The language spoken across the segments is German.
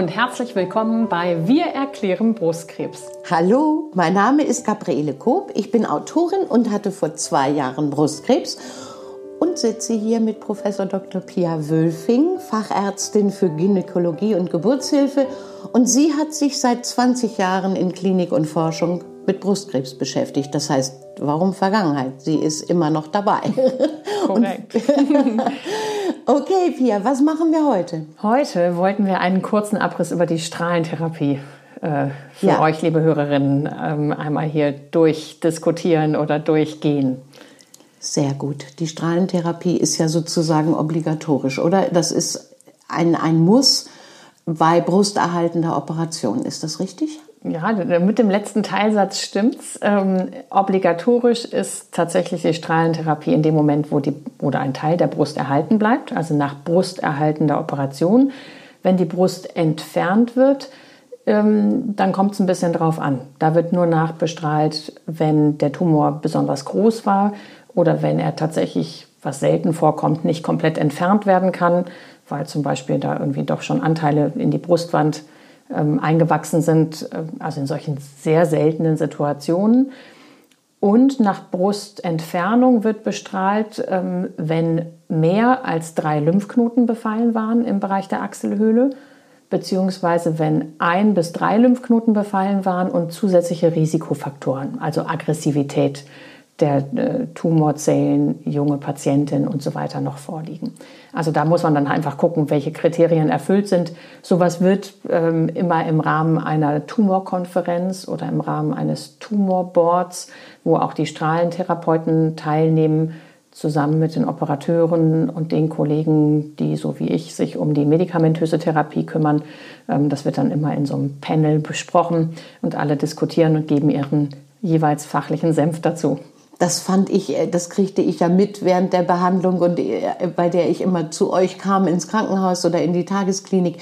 und herzlich willkommen bei Wir erklären Brustkrebs. Hallo, mein Name ist Gabriele Koop. Ich bin Autorin und hatte vor zwei Jahren Brustkrebs und sitze hier mit Professor Dr. Pia Wölfing, Fachärztin für Gynäkologie und Geburtshilfe. Und sie hat sich seit 20 Jahren in Klinik und Forschung mit Brustkrebs beschäftigt. Das heißt, warum Vergangenheit? Sie ist immer noch dabei. Korrekt. okay, Pia, was machen wir heute? Heute wollten wir einen kurzen Abriss über die Strahlentherapie äh, für ja. euch, liebe Hörerinnen, ähm, einmal hier durchdiskutieren oder durchgehen. Sehr gut. Die Strahlentherapie ist ja sozusagen obligatorisch, oder? Das ist ein, ein Muss bei brusterhaltender Operation. Ist das richtig? Ja, mit dem letzten Teilsatz stimmt's. Ähm, obligatorisch ist tatsächlich die Strahlentherapie in dem Moment, wo die oder ein Teil der Brust erhalten bleibt, also nach brusterhaltender Operation. Wenn die Brust entfernt wird, ähm, dann kommt es ein bisschen drauf an. Da wird nur nachbestrahlt, wenn der Tumor besonders groß war oder wenn er tatsächlich, was selten vorkommt, nicht komplett entfernt werden kann, weil zum Beispiel da irgendwie doch schon Anteile in die Brustwand ähm, eingewachsen sind, äh, also in solchen sehr seltenen Situationen. Und nach Brustentfernung wird bestrahlt, ähm, wenn mehr als drei Lymphknoten befallen waren im Bereich der Achselhöhle, beziehungsweise wenn ein bis drei Lymphknoten befallen waren und zusätzliche Risikofaktoren, also Aggressivität, der äh, Tumorzellen, junge Patientinnen und so weiter noch vorliegen. Also da muss man dann einfach gucken, welche Kriterien erfüllt sind. Sowas wird ähm, immer im Rahmen einer Tumorkonferenz oder im Rahmen eines Tumorboards, wo auch die Strahlentherapeuten teilnehmen, zusammen mit den Operateuren und den Kollegen, die so wie ich sich um die medikamentöse Therapie kümmern. Ähm, das wird dann immer in so einem Panel besprochen und alle diskutieren und geben ihren jeweils fachlichen Senf dazu das fand ich, äh, das kriegte ich ja mit während der Behandlung und äh, bei der ich immer zu euch kam ins Krankenhaus oder in die Tagesklinik.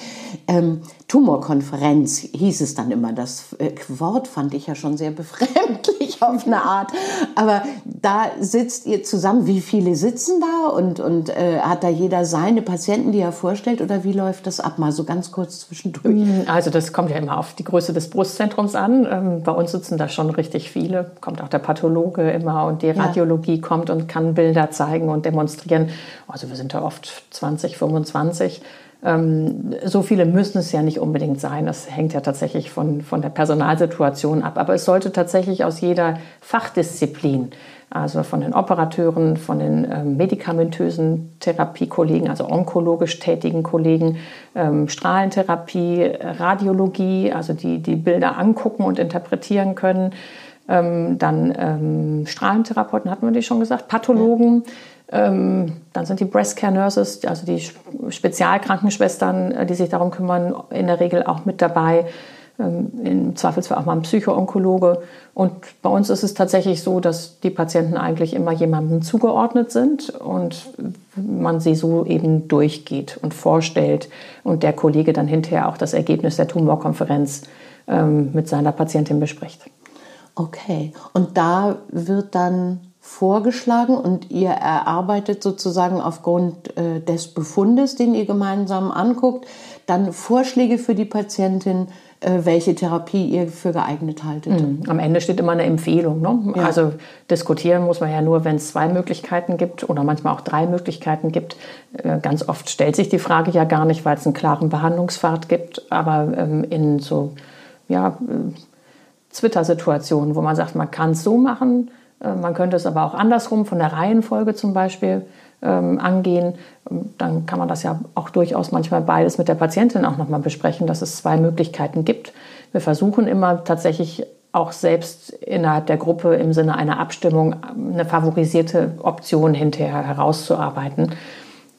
Ähm, Tumorkonferenz hieß es dann immer. Das äh, Wort fand ich ja schon sehr befremdlich auf eine Art. Aber da sitzt ihr zusammen. Wie viele sitzen da und, und äh, hat da jeder seine Patienten, die er vorstellt? Oder wie läuft das ab? Mal so ganz kurz zwischendurch. Mm, also das kommt ja immer auf die Größe des Brustzentrums an. Ähm, bei uns sitzen da schon richtig viele. Kommt auch der Pathologe immer und die Radiologie ja. kommt und kann Bilder zeigen und demonstrieren. Also wir sind da oft 20, 25. Ähm, so viele müssen es ja nicht unbedingt sein. Das hängt ja tatsächlich von, von der Personalsituation ab. Aber es sollte tatsächlich aus jeder Fachdisziplin, also von den Operateuren, von den ähm, medikamentösen Therapiekollegen, also onkologisch tätigen Kollegen, ähm, Strahlentherapie, Radiologie, also die die Bilder angucken und interpretieren können, dann Strahlentherapeuten hatten wir die schon gesagt, Pathologen. Ja dann sind die Breast Care Nurses, also die Spezialkrankenschwestern, äh, die sich darum kümmern, in der Regel auch mit dabei. Ähm, Im Zweifelsfall auch mal ein Psychoonkologe. Und bei uns ist es tatsächlich so, dass die Patienten eigentlich immer jemandem zugeordnet sind und man sie so eben durchgeht und vorstellt und der Kollege dann hinterher auch das Ergebnis der Tumorkonferenz ähm, mit seiner Patientin bespricht. Okay, und da wird dann vorgeschlagen und ihr erarbeitet sozusagen aufgrund äh, des Befundes, den ihr gemeinsam anguckt, dann Vorschläge für die Patientin, äh, welche Therapie ihr für geeignet haltet. Mhm. Am Ende steht immer eine Empfehlung. Ne? Ja. Also diskutieren muss man ja nur, wenn es zwei Möglichkeiten gibt oder manchmal auch drei Möglichkeiten gibt. Äh, ganz oft stellt sich die Frage ja gar nicht, weil es einen klaren Behandlungspfad gibt. Aber ähm, in so ja, äh, Twitter-Situationen, wo man sagt, man kann es so machen, man könnte es aber auch andersrum, von der Reihenfolge zum Beispiel ähm, angehen. Dann kann man das ja auch durchaus manchmal beides mit der Patientin auch nochmal besprechen, dass es zwei Möglichkeiten gibt. Wir versuchen immer tatsächlich auch selbst innerhalb der Gruppe im Sinne einer Abstimmung eine favorisierte Option hinterher herauszuarbeiten.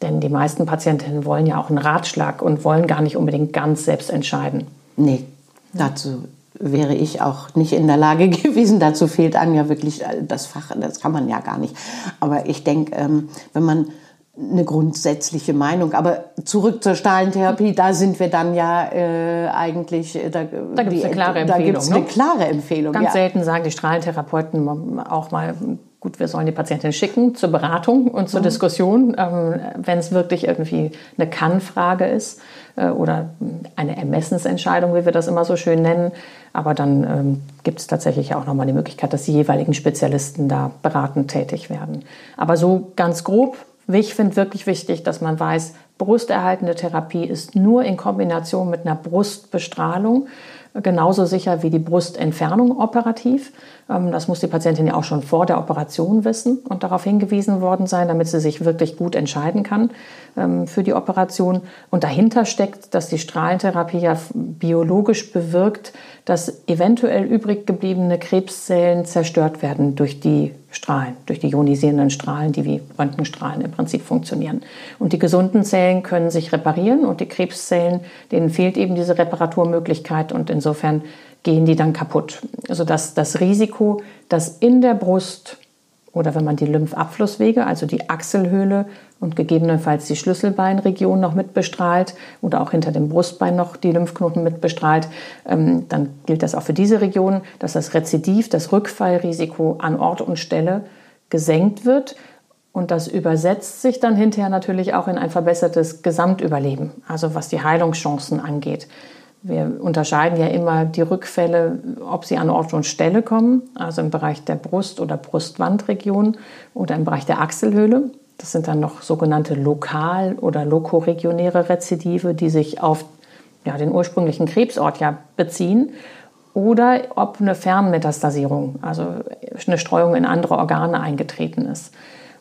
Denn die meisten Patientinnen wollen ja auch einen Ratschlag und wollen gar nicht unbedingt ganz selbst entscheiden. Nee, dazu wäre ich auch nicht in der Lage gewesen. Dazu fehlt einem ja wirklich äh, das Fach, das kann man ja gar nicht. Aber ich denke, ähm, wenn man eine grundsätzliche Meinung. Aber zurück zur Stahlentherapie, da sind wir dann ja äh, eigentlich. Äh, da, da gibt es eine klare Empfehlung. Da gibt's eine ne? klare Empfehlung. Ganz ja. selten sagen die Strahlentherapeuten auch mal, gut, wir sollen die Patientin schicken zur Beratung und zur mhm. Diskussion, ähm, wenn es wirklich irgendwie eine Kann-Frage ist äh, oder eine Ermessensentscheidung, wie wir das immer so schön nennen. Aber dann ähm, gibt es tatsächlich auch nochmal die Möglichkeit, dass die jeweiligen Spezialisten da beratend tätig werden. Aber so ganz grob, ich finde wirklich wichtig, dass man weiß, brusterhaltende Therapie ist nur in Kombination mit einer Brustbestrahlung genauso sicher wie die Brustentfernung operativ. Ähm, das muss die Patientin ja auch schon vor der Operation wissen und darauf hingewiesen worden sein, damit sie sich wirklich gut entscheiden kann ähm, für die Operation. Und dahinter steckt, dass die Strahlentherapie ja biologisch bewirkt, dass eventuell übrig gebliebene Krebszellen zerstört werden durch die Strahlen, durch die ionisierenden Strahlen, die wie Röntgenstrahlen im Prinzip funktionieren. Und die gesunden Zellen können sich reparieren und die Krebszellen, denen fehlt eben diese Reparaturmöglichkeit und insofern gehen die dann kaputt. Sodass das Risiko, dass in der Brust oder wenn man die Lymphabflusswege, also die Achselhöhle und gegebenenfalls die Schlüsselbeinregion noch mitbestrahlt oder auch hinter dem Brustbein noch die Lymphknoten mitbestrahlt, ähm, dann gilt das auch für diese Region, dass das Rezidiv, das Rückfallrisiko an Ort und Stelle gesenkt wird. Und das übersetzt sich dann hinterher natürlich auch in ein verbessertes Gesamtüberleben, also was die Heilungschancen angeht. Wir unterscheiden ja immer die Rückfälle, ob sie an Ort und Stelle kommen, also im Bereich der Brust- oder Brustwandregion oder im Bereich der Achselhöhle. Das sind dann noch sogenannte lokal- oder lokoregionäre Rezidive, die sich auf ja, den ursprünglichen Krebsort ja beziehen. Oder ob eine Fernmetastasierung, also eine Streuung in andere Organe eingetreten ist.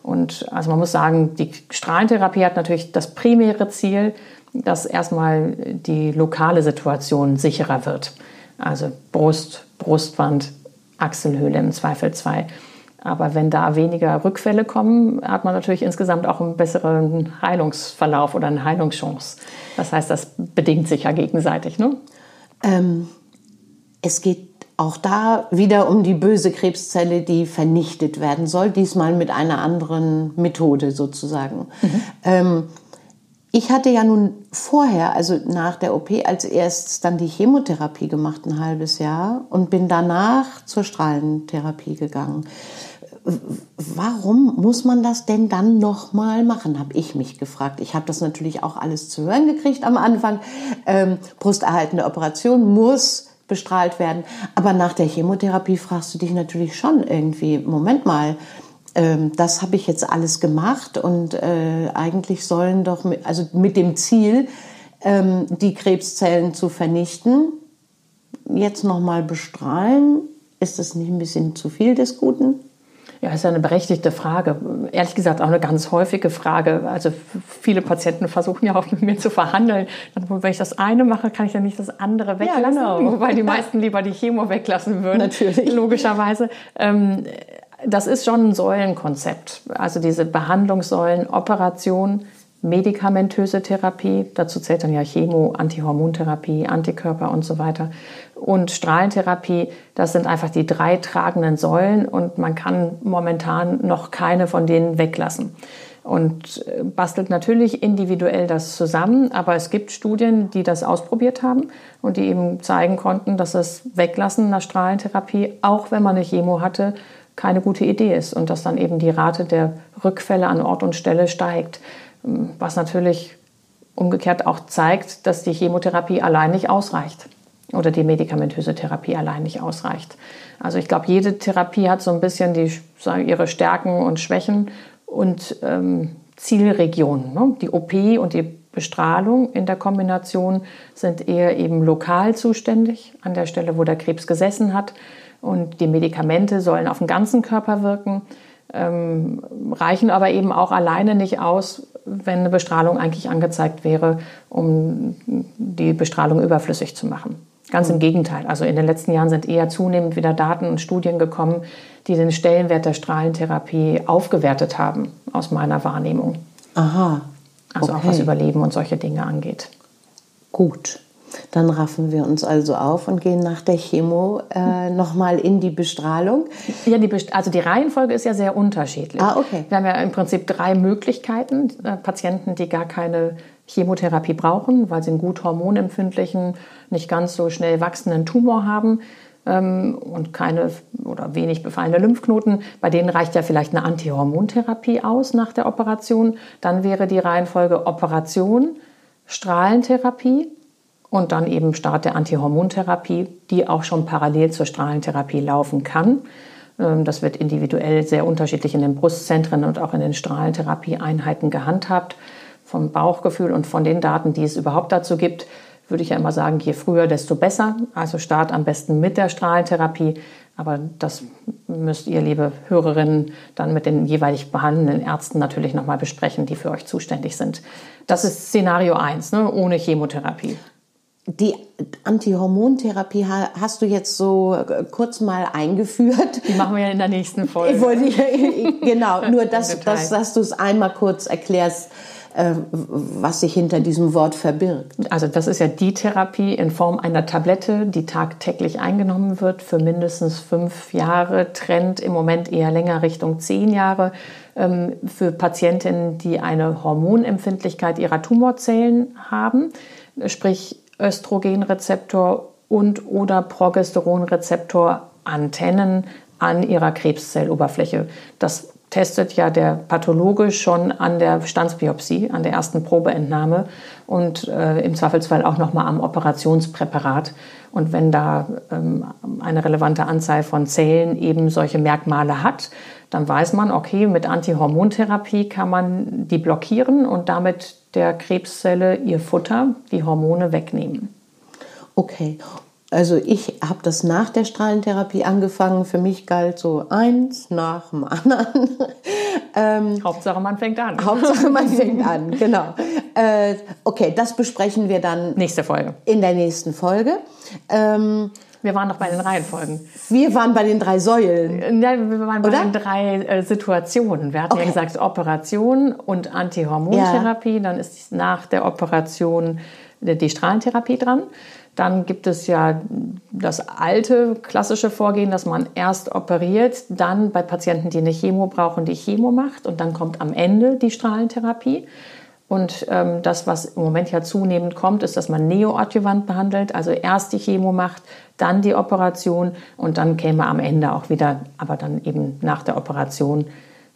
Und also man muss sagen, die Strahlentherapie hat natürlich das primäre Ziel, dass erstmal die lokale Situation sicherer wird. Also Brust, Brustwand, Achselhöhle im Zweifelsfall. Aber wenn da weniger Rückfälle kommen, hat man natürlich insgesamt auch einen besseren Heilungsverlauf oder eine Heilungschance. Das heißt, das bedingt sich ja gegenseitig. Ne? Ähm, es geht auch da wieder um die böse Krebszelle, die vernichtet werden soll, diesmal mit einer anderen Methode sozusagen. Mhm. Ähm, ich hatte ja nun vorher, also nach der OP, als erstes dann die Chemotherapie gemacht, ein halbes Jahr, und bin danach zur Strahlentherapie gegangen. Warum muss man das denn dann nochmal machen, habe ich mich gefragt. Ich habe das natürlich auch alles zu hören gekriegt am Anfang. Ähm, brusterhaltende Operation muss bestrahlt werden. Aber nach der Chemotherapie fragst du dich natürlich schon irgendwie, Moment mal, ähm, das habe ich jetzt alles gemacht und äh, eigentlich sollen doch, mit, also mit dem Ziel, ähm, die Krebszellen zu vernichten, jetzt nochmal bestrahlen. Ist das nicht ein bisschen zu viel des Guten? Ja, ist ja eine berechtigte Frage. Ehrlich gesagt auch eine ganz häufige Frage. Also viele Patienten versuchen ja auch mit mir zu verhandeln. Wenn ich das eine mache, kann ich ja nicht das andere weglassen. Ja, genau. Wobei die meisten lieber die Chemo weglassen würden. Natürlich. Logischerweise. Ähm, das ist schon ein Säulenkonzept. Also diese Behandlungssäulen, Operation, medikamentöse Therapie, dazu zählt dann ja Chemo, Antihormontherapie, Antikörper und so weiter. Und Strahlentherapie, das sind einfach die drei tragenden Säulen und man kann momentan noch keine von denen weglassen. Und äh, bastelt natürlich individuell das zusammen, aber es gibt Studien, die das ausprobiert haben und die eben zeigen konnten, dass das Weglassen einer Strahlentherapie, auch wenn man eine Chemo hatte, keine gute Idee ist und dass dann eben die Rate der Rückfälle an Ort und Stelle steigt. Was natürlich umgekehrt auch zeigt, dass die Chemotherapie allein nicht ausreicht oder die medikamentöse Therapie allein nicht ausreicht. Also ich glaube, jede Therapie hat so ein bisschen die, ihre Stärken und Schwächen und ähm, Zielregionen. Ne? Die OP und die Bestrahlung in der Kombination sind eher eben lokal zuständig, an der Stelle, wo der Krebs gesessen hat. Und die Medikamente sollen auf den ganzen Körper wirken, ähm, reichen aber eben auch alleine nicht aus, wenn eine Bestrahlung eigentlich angezeigt wäre, um die Bestrahlung überflüssig zu machen. Ganz im mhm. Gegenteil. Also in den letzten Jahren sind eher zunehmend wieder Daten und Studien gekommen, die den Stellenwert der Strahlentherapie aufgewertet haben, aus meiner Wahrnehmung. Aha. Also okay. auch was Überleben und solche Dinge angeht. Gut. Dann raffen wir uns also auf und gehen nach der Chemo äh, nochmal in die Bestrahlung. Ja, die Best also die Reihenfolge ist ja sehr unterschiedlich. Ah, okay. Wir haben ja im Prinzip drei Möglichkeiten. Äh, Patienten, die gar keine Chemotherapie brauchen, weil sie einen gut hormonempfindlichen, nicht ganz so schnell wachsenden Tumor haben. ähm, und keine oder wenig befallene Lymphknoten, bei denen reicht ja vielleicht eine Antihormontherapie aus nach der Operation. Dann wäre die Reihenfolge Operation, Strahlentherapie und dann eben Start der Antihormontherapie, die auch schon parallel zur Strahlentherapie laufen kann. Ähm, das wird individuell sehr unterschiedlich in den Brustzentren und auch in den Strahlentherapieeinheiten gehandhabt. Vom Bauchgefühl und von den Daten, die es überhaupt dazu gibt, würde ich ja immer sagen, je früher, desto besser. Also Start am besten mit der Strahlentherapie. Aber das müsst ihr, liebe Hörerinnen, dann mit den jeweilig behandelnden Ärzten natürlich nochmal besprechen, die für euch zuständig sind. Das ist Szenario 1, ne? ohne Chemotherapie. Die Antihormontherapie hast du jetzt so äh, kurz mal eingeführt. Die machen wir ja in der nächsten Folge. Genau, nur dass, dass, dass du es einmal kurz erklärst, äh, was sich hinter diesem Wort verbirgt. Also das ist ja die Therapie in Form einer Tablette, die tagtäglich eingenommen wird für mindestens fünf Jahre, Trend im Moment eher länger Richtung zehn Jahre ähm, für Patientinnen, die eine Hormonempfindlichkeit ihrer Tumorzellen haben, sprich Östrogenrezeptor und oder Progesteronrezeptor Antennen an ihrer Krebszelloberfläche. Das testet ja der Pathologe schon an der Stanzbiopsie, an der ersten Probeentnahme und äh, im Zweifelsfall auch nochmal am Operationspräparat. Und wenn da ähm, eine relevante Anzahl von Zellen eben solche Merkmale hat, dann weiß man, okay, mit Antihormontherapie kann man die blockieren und damit der Krebszelle ihr Futter, die Hormone wegnehmen. Okay, also ich habe das nach der Strahlentherapie angefangen. Für mich galt so eins nach dem anderen. ähm, Hauptsache man fängt an. Hauptsache man fängt an, genau. Äh, okay, das besprechen wir dann. Nächste Folge. In der nächsten Folge. Ähm, wir waren noch bei den Reihenfolgen. Wir waren bei den drei Säulen. Ja, wir waren bei Oder? den drei äh, Situationen. Wir hatten okay. ja gesagt Operation und Antihormontherapie. Ja. Dann ist nach der Operation die Strahlentherapie dran. Dann gibt es ja das alte klassische Vorgehen, dass man erst operiert, dann bei Patienten, die eine Chemo brauchen, die Chemo macht und dann kommt am Ende die Strahlentherapie. Und ähm, das, was im Moment ja zunehmend kommt, ist, dass man neoadjuvant behandelt, also erst die Chemo macht, dann die Operation und dann käme am Ende auch wieder, aber dann eben nach der Operation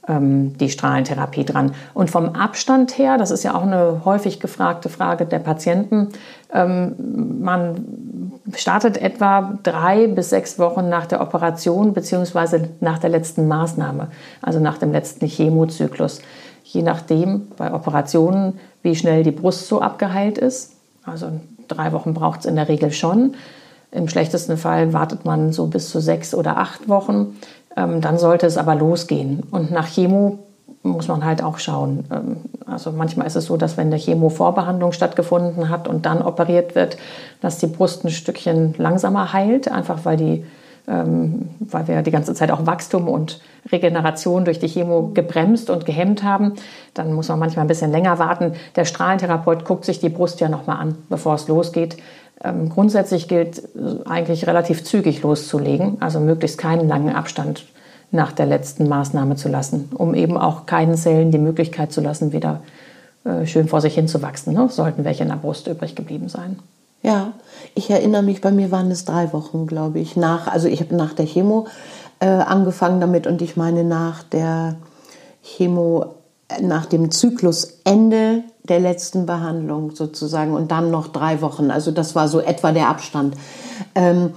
ähm, die Strahlentherapie dran. Und vom Abstand her, das ist ja auch eine häufig gefragte Frage der Patienten, ähm, man startet etwa drei bis sechs Wochen nach der Operation beziehungsweise nach der letzten Maßnahme, also nach dem letzten Chemozyklus. Je nachdem bei Operationen, wie schnell die Brust so abgeheilt ist. Also drei Wochen braucht es in der Regel schon. Im schlechtesten Fall wartet man so bis zu sechs oder acht Wochen. Ähm, dann sollte es aber losgehen. Und nach Chemo muss man halt auch schauen. Ähm, also manchmal ist es so, dass wenn eine Chemo-Vorbehandlung stattgefunden hat und dann operiert wird, dass die Brust ein Stückchen langsamer heilt, einfach weil die ähm, weil wir die ganze Zeit auch Wachstum und Regeneration durch die Chemo gebremst und gehemmt haben. Dann muss man manchmal ein bisschen länger warten. Der Strahlentherapeut guckt sich die Brust ja nochmal an, bevor es losgeht. Ähm, grundsätzlich gilt eigentlich relativ zügig loszulegen, also möglichst keinen langen Abstand nach der letzten Maßnahme zu lassen, um eben auch keinen Zellen die Möglichkeit zu lassen, wieder äh, schön vor sich hin zu wachsen. Ne? Sollten welche in der Brust übrig geblieben sein. Ja, ich erinnere mich, bei mir waren es drei Wochen, glaube ich, nach, also ich habe nach der Chemo äh, angefangen damit und ich meine nach der Chemo, äh, nach dem Zyklusende der letzten Behandlung sozusagen und dann noch drei Wochen. Also das war so etwa der Abstand. Ähm,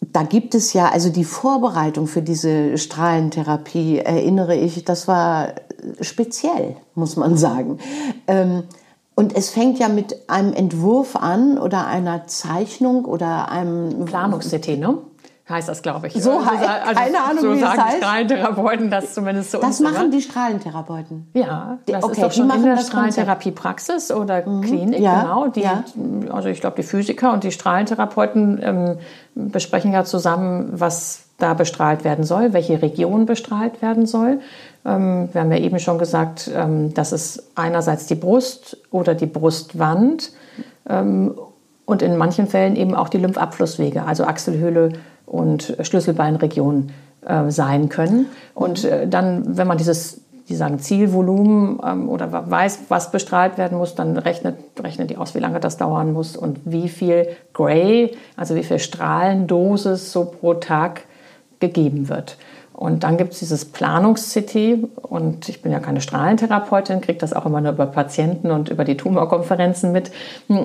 da gibt es ja, also die Vorbereitung für diese Strahlentherapie, erinnere ich, das war speziell, muss man sagen. Ähm, und es fängt ja mit einem Entwurf an oder einer Zeichnung oder einem Planungs-CT, ne? Heißt das, glaube ich. So, also, also, keine Ahnung, so wie sagen es heißt. Strahlentherapeuten das zumindest so. Das machen die Strahlentherapeuten. Ja, das okay, ist doch schon in der Strahlentherapiepraxis oder mhm. Klinik, ja, genau. Die, ja. Also ich glaube, die Physiker und die Strahlentherapeuten ähm, besprechen ja zusammen, was da bestrahlt werden soll, welche Region bestrahlt werden soll. Ähm, wir haben ja eben schon gesagt, ähm, dass es einerseits die Brust oder die Brustwand ähm, und in manchen Fällen eben auch die Lymphabflusswege, also Achselhöhle und Schlüsselbeinregion äh, sein können. Und äh, dann, wenn man dieses die sagen Zielvolumen ähm, oder weiß, was bestrahlt werden muss, dann rechnet, rechnet die aus, wie lange das dauern muss und wie viel Gray, also wie viel Strahlendosis so pro Tag gegeben wird. Und dann gibt es dieses Planungs-CT und ich bin ja keine Strahlentherapeutin, kriege das auch immer nur über Patienten und über die Tumorkonferenzen mit.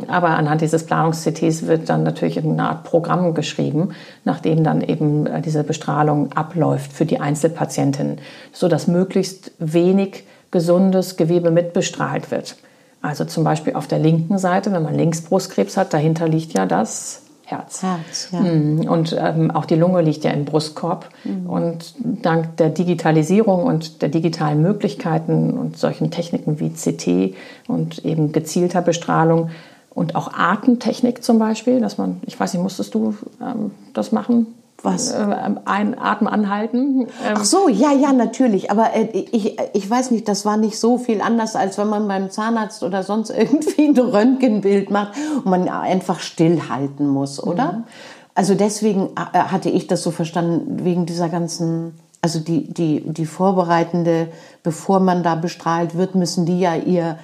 Aber anhand dieses Planungs-CTs wird dann natürlich eine Art Programm geschrieben, nachdem dann eben äh, diese Bestrahlung abläuft für die Einzelpatientin, sodass möglichst wenig gesundes Gewebe mitbestrahlt wird. Also zum Beispiel auf der linken Seite, wenn man Linksbrustkrebs hat, dahinter liegt ja das Herz. Herz ja. Hm, und ähm, auch die Lunge liegt ja im Brustkorb. Mhm. Und dank der Digitalisierung und der digitalen Möglichkeiten und solchen Techniken wie CT und eben gezielter Bestrahlung und auch Atemtechnik zum Beispiel, dass man, ich weiß nicht, musstest du ähm, das machen? Was? Äh, ein Atem anhalten. Ähm, Ach so, ja, ja, natürlich. Aber äh, ich, ich weiß nicht, das war nicht so viel anders, als wenn man beim Zahnarzt oder sonst irgendwie ein Röntgenbild macht und man einfach stillhalten muss, oder? Mhm. Also deswegen äh, hatte ich das so verstanden, wegen dieser ganzen, also die, die, die Vorbereitende, bevor man da bestrahlt wird, müssen die ja ihr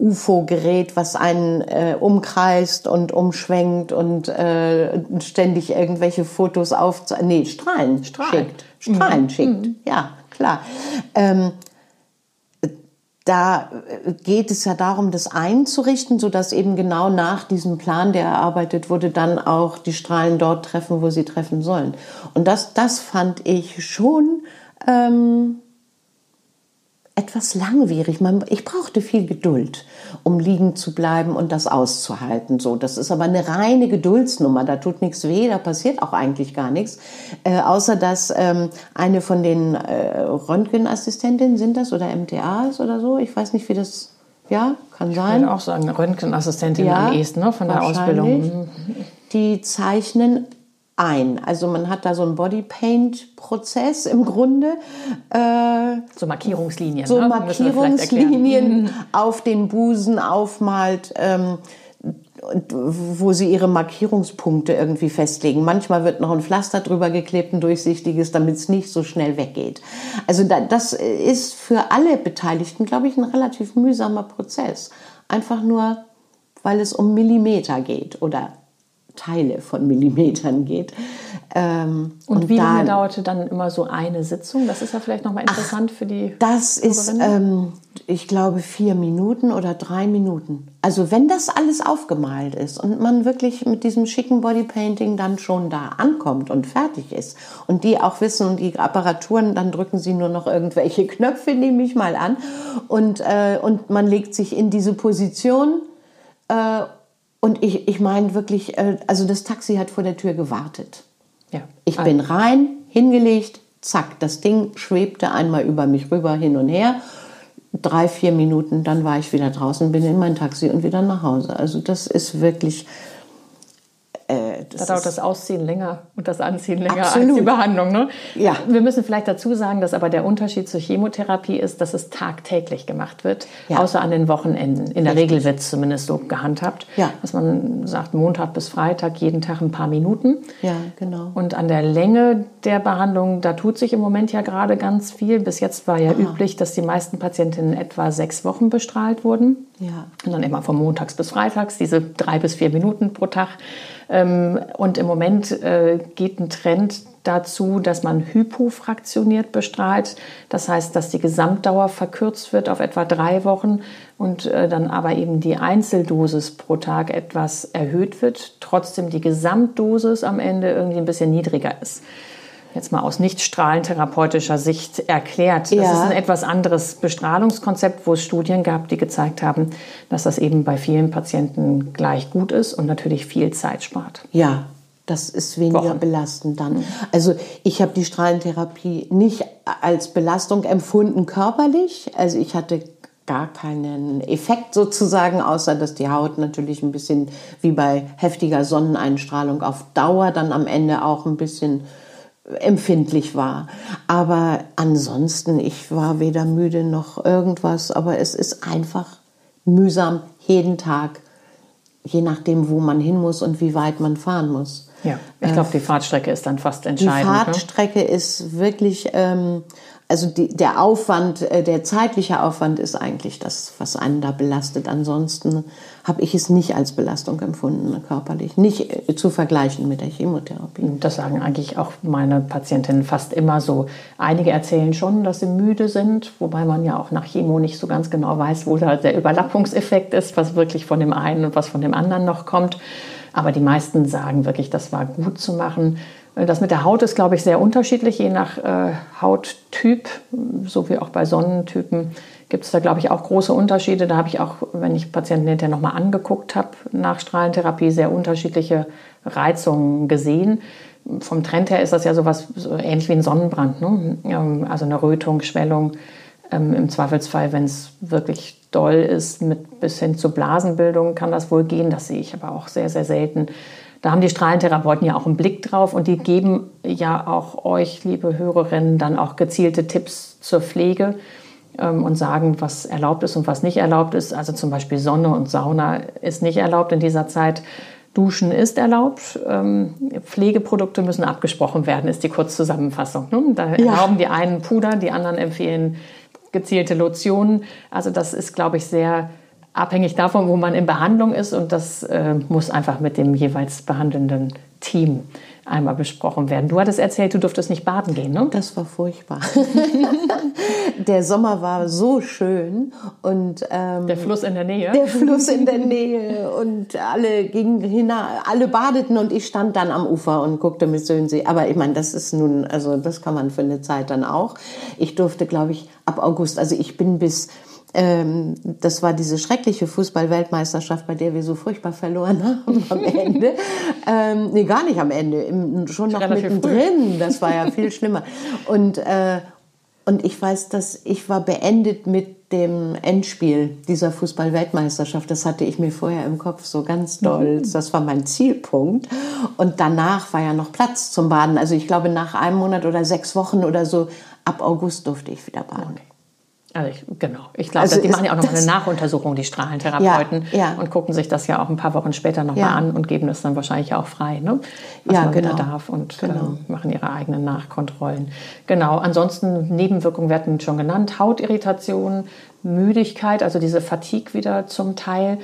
UFO-Gerät, was einen äh, umkreist und umschwenkt und äh, ständig irgendwelche Fotos auf, nee, Strahlen, Strahlen. schickt. Strahlen mhm. schickt, mhm. ja, klar. Ähm, da geht es ja darum, das einzurichten, sodass eben genau nach diesem Plan, der erarbeitet wurde, dann auch die Strahlen dort treffen, wo sie treffen sollen. Und das, das fand ich schon ähm, etwas langwierig. Man, ich brauchte viel Geduld, um liegen zu bleiben und das auszuhalten. So, das ist aber eine reine Geduldsnummer. Da tut nichts weh, da passiert auch eigentlich gar nichts, äh, außer dass ähm, eine von den äh, Röntgenassistentinnen sind das oder MTAs oder so. Ich weiß nicht, wie das. Ja, kann sein. Ich würde auch sagen, Röntgenassistentin ja, am ehesten ne, von der Ausbildung. Die zeichnen ein. Also man hat da so einen Bodypaint-Prozess im Grunde. Äh, so Markierungslinien. So ne? Markierungslinien auf den Busen aufmalt. Ähm, wo sie ihre Markierungspunkte irgendwie festlegen. Manchmal wird noch ein Pflaster drüber geklebt, ein durchsichtiges, damit es nicht so schnell weggeht. Also das ist für alle Beteiligten, glaube ich, ein relativ mühsamer Prozess. Einfach nur, weil es um Millimeter geht oder Teile von Millimetern geht. Ähm, und, und, wie lange dauerte dann immer so eine Sitzung? Das ist ja vielleicht nochmal interessant ach, für die. Das ist, ähm, ich glaube, vier Minuten oder drei Minuten. Also wenn das alles aufgemalt ist und man wirklich mit diesem schicken Bodypainting dann schon da ankommt und fertig ist und die auch wissen, die Apparaturen, dann drücken sie nur noch irgendwelche Knöpfe, nehme ich mal an, und, äh, und man legt sich in diese Position. Äh, und ich, ich meine wirklich, äh, also das Taxi hat vor der Tür gewartet. Ja. Ich bin rein, hingelegt, zack, das Ding schwebte einmal über mich rüber, hin und her. Drei, vier Minuten, dann war ich wieder draußen, bin in mein Taxi und wieder nach Hause. Also das ist wirklich äh, da dauert das Ausziehen länger und das Anziehen länger absolut. als die Behandlung. Ne? Ja. Wir müssen vielleicht dazu sagen, dass aber der Unterschied zur Chemotherapie ist, dass es tagtäglich gemacht wird, ja. außer an den Wochenenden. In der Richtig. Regel wird es zumindest so gehandhabt, ja. dass man sagt, Montag bis Freitag jeden Tag ein paar Minuten. Ja, genau. Und an der Länge der Behandlung, da tut sich im Moment ja gerade ganz viel. Bis jetzt war ja Aha. üblich, dass die meisten Patientinnen etwa sechs Wochen bestrahlt wurden. Ja. Und dann immer von Montags bis Freitags, diese drei bis vier Minuten pro Tag. Ähm, und im Moment äh, geht ein Trend dazu, dass man hypofraktioniert bestrahlt. Das heißt, dass die Gesamtdauer verkürzt wird auf etwa drei Wochen und äh, dann aber eben die Einzeldosis pro Tag etwas erhöht wird, trotzdem die Gesamtdosis am Ende irgendwie ein bisschen niedriger ist jetzt mal aus nicht strahlentherapeutischer Sicht erklärt. Das ja. ist ein etwas anderes Bestrahlungskonzept, wo es Studien gab, die gezeigt haben, dass das eben bei vielen Patienten gleich gut ist und natürlich viel Zeit spart. Ja, das ist weniger Wochen. belastend dann. Also ich habe die Strahlentherapie nicht als Belastung empfunden körperlich. Also ich hatte gar keinen Effekt sozusagen, außer dass die Haut natürlich ein bisschen wie bei heftiger Sonneneinstrahlung auf Dauer dann am Ende auch ein bisschen empfindlich war. Aber ansonsten, ich war weder müde noch irgendwas, aber es ist einfach mühsam jeden Tag, je nachdem, wo man hin muss und wie weit man fahren muss. Ja, ich glaube, die Fahrtstrecke ist dann fast entscheidend. Die ne? Fahrtstrecke ne? ist wirklich ähm, also die, der Aufwand, äh, der zeitliche Aufwand ist eigentlich das, was einen da belastet. Ansonsten habe ich es nicht als Belastung empfunden, körperlich. Nicht äh, zu vergleichen mit der Chemotherapie. Das sagen eigentlich auch meine Patientinnen fast immer so. Einige erzählen schon, dass sie müde sind, wobei man ja auch nach Chemo nicht so ganz genau weiß, wo da der Überlappungseffekt ist, was wirklich von dem einen und was von dem anderen noch kommt. Aber die meisten sagen wirklich, das war gut zu machen. Das mit der Haut ist, glaube ich, sehr unterschiedlich, je nach äh, Hauttyp, so wie auch bei Sonnentypen gibt es da, glaube ich, auch große Unterschiede. Da habe ich auch, wenn ich Patienten hinterher nochmal angeguckt habe, nach Strahlentherapie sehr unterschiedliche Reizungen gesehen. Vom Trend her ist das ja sowas so ähnlich wie ein Sonnenbrand, ne? Ähm, also eine Rötung, Schwellung. Ähm, Im Zweifelsfall, wenn es wirklich doll ist, mit bis hin zu Blasenbildung kann das wohl gehen. Das sehe ich aber auch sehr, sehr selten. Da haben die Strahlentherapeuten ja auch einen Blick drauf und die geben ja auch euch, liebe Hörerinnen, dann auch gezielte Tipps zur Pflege ähm, und sagen, was erlaubt ist und was nicht erlaubt ist. Also zum Beispiel Sonne und Sauna ist nicht erlaubt in dieser Zeit. Duschen ist erlaubt. Ähm, Pflegeprodukte müssen abgesprochen werden, ist die Kurzzusammenfassung. Ne? Da ja. erlauben die einen Puder, die anderen empfehlen gezielte Lotionen. Also das ist, glaube ich, sehr abhängig davon, wo man in Behandlung ist und das äh, muss einfach mit dem jeweils behandelnden Team einmal besprochen werden. Du hattest erzählt, du durftest nicht baden gehen, ne? Das war furchtbar. der Sommer war so schön und ähm, der Fluss in der Nähe. Der Fluss in der Nähe und alle gingen hinein, alle badeten und ich stand dann am Ufer und guckte mit Söhnsee. Aber ich meine, das ist nun, also das kann man für eine Zeit dann auch. Ich durfte, glaube ich, ab August, also ich bin bis ähm, das war diese schreckliche Fußball-Weltmeisterschaft, bei der wir so furchtbar verloren haben am Ende. ähm, nee, gar nicht am Ende, im, schon noch mittendrin. Das war ja viel schlimmer. Und, äh, und ich weiß, dass ich war beendet mit dem Endspiel dieser Fußball-Weltmeisterschaft. Das hatte ich mir vorher im Kopf so ganz doll. Mhm. Das war mein Zielpunkt. Und danach war ja noch Platz zum Baden. Also ich glaube, nach einem Monat oder sechs Wochen oder so, ab August durfte ich wieder baden. Okay. Also ich, genau. Ich glaube, also die machen ja auch noch eine Nachuntersuchung, die Strahlentherapeuten, ja, ja. und gucken sich das ja auch ein paar Wochen später nochmal ja. an und geben das dann wahrscheinlich auch frei, ne? was ja, man genau. wieder darf und genau. ähm, machen ihre eigenen Nachkontrollen. Genau. Ansonsten Nebenwirkungen werden schon genannt: Hautirritation, Müdigkeit, also diese Fatigue wieder zum Teil.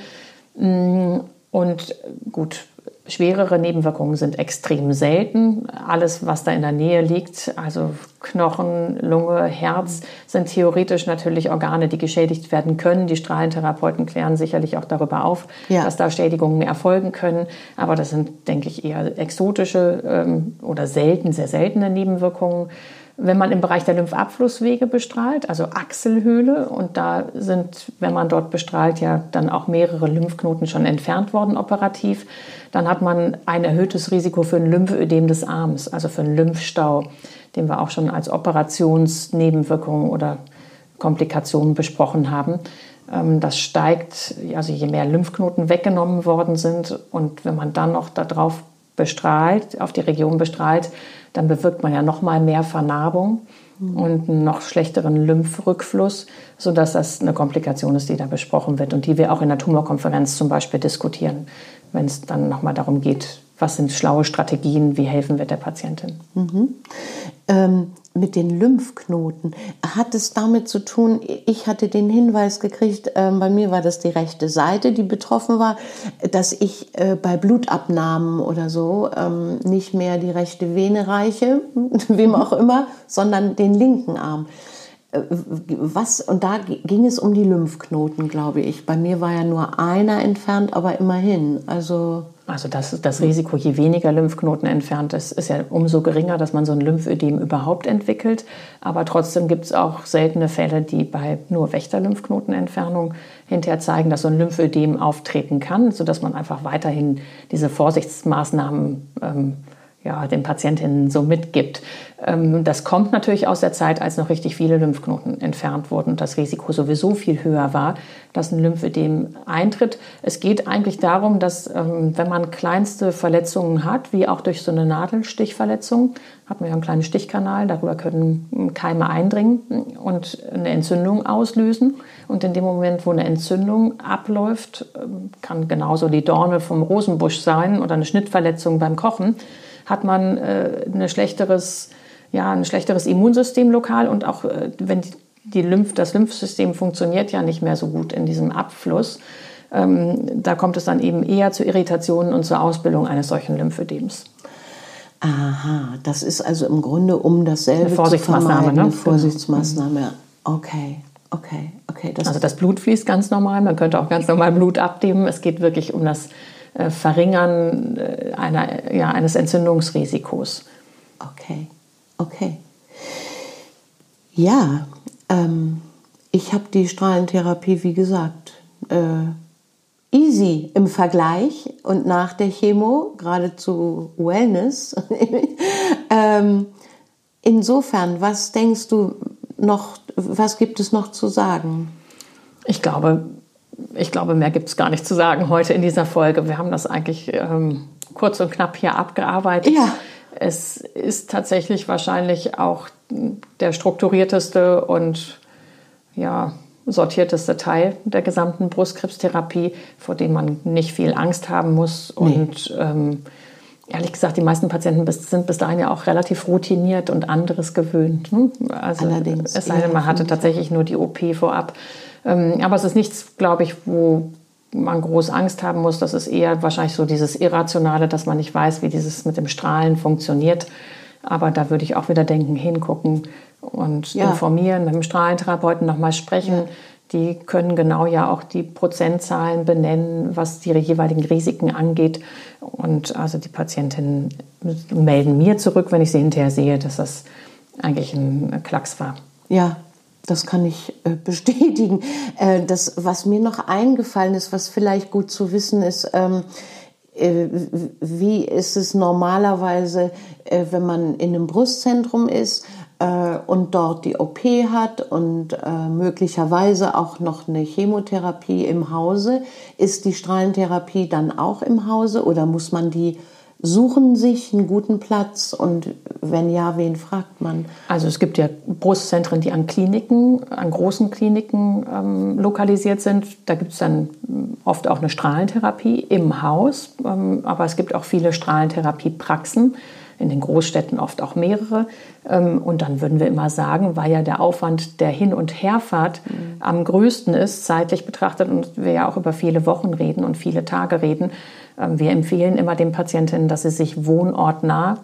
Mm, und gut, Schwerere Nebenwirkungen sind extrem selten. Alles, was da in der Nähe liegt, also Knochen, Lunge, Herz, sind theoretisch natürlich Organe, die geschädigt werden können. Die Strahlentherapeuten klären sicherlich auch darüber auf, ja. dass da Schädigungen erfolgen können. Aber das sind, denke ich, eher exotische ähm, oder selten, sehr seltene Nebenwirkungen wenn man im Bereich der Lymphabflusswege bestrahlt, also Achselhöhle, und da sind, wenn man dort bestrahlt, ja dann auch mehrere Lymphknoten schon entfernt worden operativ, dann hat man ein erhöhtes Risiko für ein Lymphödem des Arms, also für einen Lymphstau, den wir auch schon als Operationsnebenwirkungen oder Komplikationen besprochen haben. Ähm, das steigt, also je mehr Lymphknoten weggenommen worden sind und wenn man dann noch darauf bestrahlt, auf die Region bestrahlt, dann bewirkt man ja noch mal mehr Vernarbung mhm. und einen noch schlechteren Lymphrückfluss, sodass das eine Komplikation ist, die da besprochen wird und die wir auch in der Tumorkonferenz zum Beispiel diskutieren, wenn es dann noch mal darum geht, was sind schlaue Strategien, wie helfen wir der Patientin. Mhm. Ähm, mit den Lymphknoten. Hat es damit zu tun, ich hatte den Hinweis gekriegt, äh, bei mir war das die rechte Seite, die betroffen war, dass ich äh, bei Blutabnahmen oder so ähm, nicht mehr die rechte Vene reiche, wem auch immer, sondern den linken Arm. Äh, was, und da ging es um die Lymphknoten, glaube ich. Bei mir war ja nur einer entfernt, aber immerhin. Also also das, das Risiko, je weniger Lymphknoten entfernt ist, ist ja umso geringer, dass man so ein Lymphödem überhaupt entwickelt. Aber trotzdem gibt es auch seltene Fälle, die bei nur Wächter-Lymphknotenentfernung hinterher zeigen, dass so ein Lymphödem auftreten kann, sodass man einfach weiterhin diese Vorsichtsmaßnahmen ähm, ja, den Patientinnen so mitgibt. Ähm, das kommt natürlich aus der Zeit, als noch richtig viele Lymphknoten entfernt wurden und das Risiko sowieso viel höher war, dass ein Lymphödem eintritt. Es geht eigentlich darum, dass ähm, wenn man kleinste Verletzungen hat, wie auch durch so eine Nadelstichverletzung, hat man ja einen kleinen Stichkanal, darüber können Keime eindringen und eine Entzündung auslösen. Und in dem Moment, wo eine Entzündung abläuft, ähm, kann genauso die Dorne vom Rosenbusch sein oder eine Schnittverletzung beim Kochen, hat man äh, ein schlechteres ja, ein schlechteres Immunsystem lokal und auch äh, wenn die, die Lymph, das Lymphsystem funktioniert ja nicht mehr so gut in diesem Abfluss. Ähm, da kommt es dann eben eher zu Irritationen und zur Ausbildung eines solchen Lymphödems. Aha, das ist also im Grunde um dasselbe Eine Vorsichtsmaßnahme, zu vermeiden. ne? Eine Vorsichtsmaßnahme. Okay, okay, okay. Das Also das Blut fließt ganz normal, man könnte auch ganz normal Blut abnehmen. Es geht wirklich um das äh, Verringern äh, einer, ja, eines Entzündungsrisikos. Okay, okay. Ja, ähm, ich habe die Strahlentherapie, wie gesagt, äh, easy im Vergleich und nach der Chemo, geradezu Wellness. ähm, insofern, was denkst du noch, was gibt es noch zu sagen? Ich glaube, ich glaube, mehr gibt es gar nicht zu sagen heute in dieser Folge. Wir haben das eigentlich ähm, kurz und knapp hier abgearbeitet. Ja. Es ist tatsächlich wahrscheinlich auch der strukturierteste und ja, sortierteste Teil der gesamten Brustkrebstherapie, vor dem man nicht viel Angst haben muss. Und ähm, ehrlich gesagt, die meisten Patienten bis, sind bis dahin ja auch relativ routiniert und anderes gewöhnt. Ne? Also, Allerdings, Es sei denn, man hatte tatsächlich nur die OP vorab. Ähm, aber es ist nichts, glaube ich, wo man groß Angst haben muss. Das ist eher wahrscheinlich so dieses Irrationale, dass man nicht weiß, wie dieses mit dem Strahlen funktioniert. Aber da würde ich auch wieder denken, hingucken und Ja. informieren, mit dem Strahlentherapeuten nochmal sprechen. Die können genau ja auch die Prozentzahlen benennen, was die jeweiligen Risiken angeht. Und also die Patientinnen melden mir zurück, wenn ich sie hinterher sehe, dass das eigentlich ein Klacks war. Ja, das kann ich äh, bestätigen. Äh, das, was mir noch eingefallen ist, was vielleicht gut zu wissen ist, ähm, äh, wie ist es normalerweise, wenn man in einem Brustzentrum ist und dort die OP hat und möglicherweise auch noch eine Chemotherapie im Hause. Ist die Strahlentherapie dann auch im Hause oder muss man die suchen sich einen guten Platz und wenn ja, wen fragt man? Also es gibt ja Brustzentren, die an Kliniken, an großen Kliniken ähm, lokalisiert sind. Da gibt es dann ähm, oft auch eine Strahlentherapie im Haus. Ähm, aber es gibt auch viele Strahlentherapiepraxen, in den Großstädten oft auch mehrere. Ähm, und dann würden wir immer sagen, weil ja der Aufwand der Hin- und Herfahrt am größten ist, zeitlich betrachtet, und wir ja auch über viele Wochen reden und viele Tage reden, ähm, wir empfehlen immer den Patientinnen, dass sie sich wohnortnah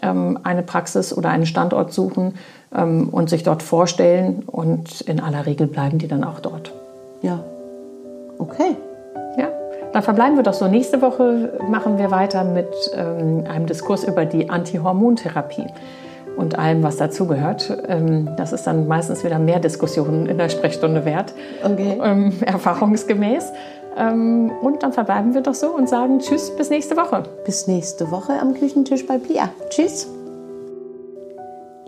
eine Praxis oder einen Standort suchen ähm, und sich dort vorstellen. Und in aller Regel bleiben die dann auch dort. Ja, okay. Ja, dann verbleiben wir doch so. Nächste Woche machen wir weiter mit ähm, einem Diskurs über die Antihormontherapie und allem, was dazugehört. Ähm, das ist dann meistens wieder mehr Diskussionen in der Sprechstunde wert, Okay. ähm, erfahrungsgemäß. Ähm, und dann verbleiben wir doch so und sagen Tschüss, bis nächste Woche. Bis nächste Woche am Küchentisch bei Pia. Tschüss.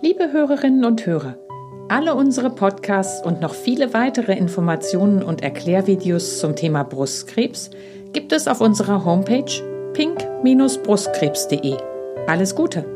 Liebe Hörerinnen und Hörer, alle unsere Podcasts und noch viele weitere Informationen und Erklärvideos zum Thema Brustkrebs gibt es auf unserer Homepage pink-brustkrebs.de. Alles Gute!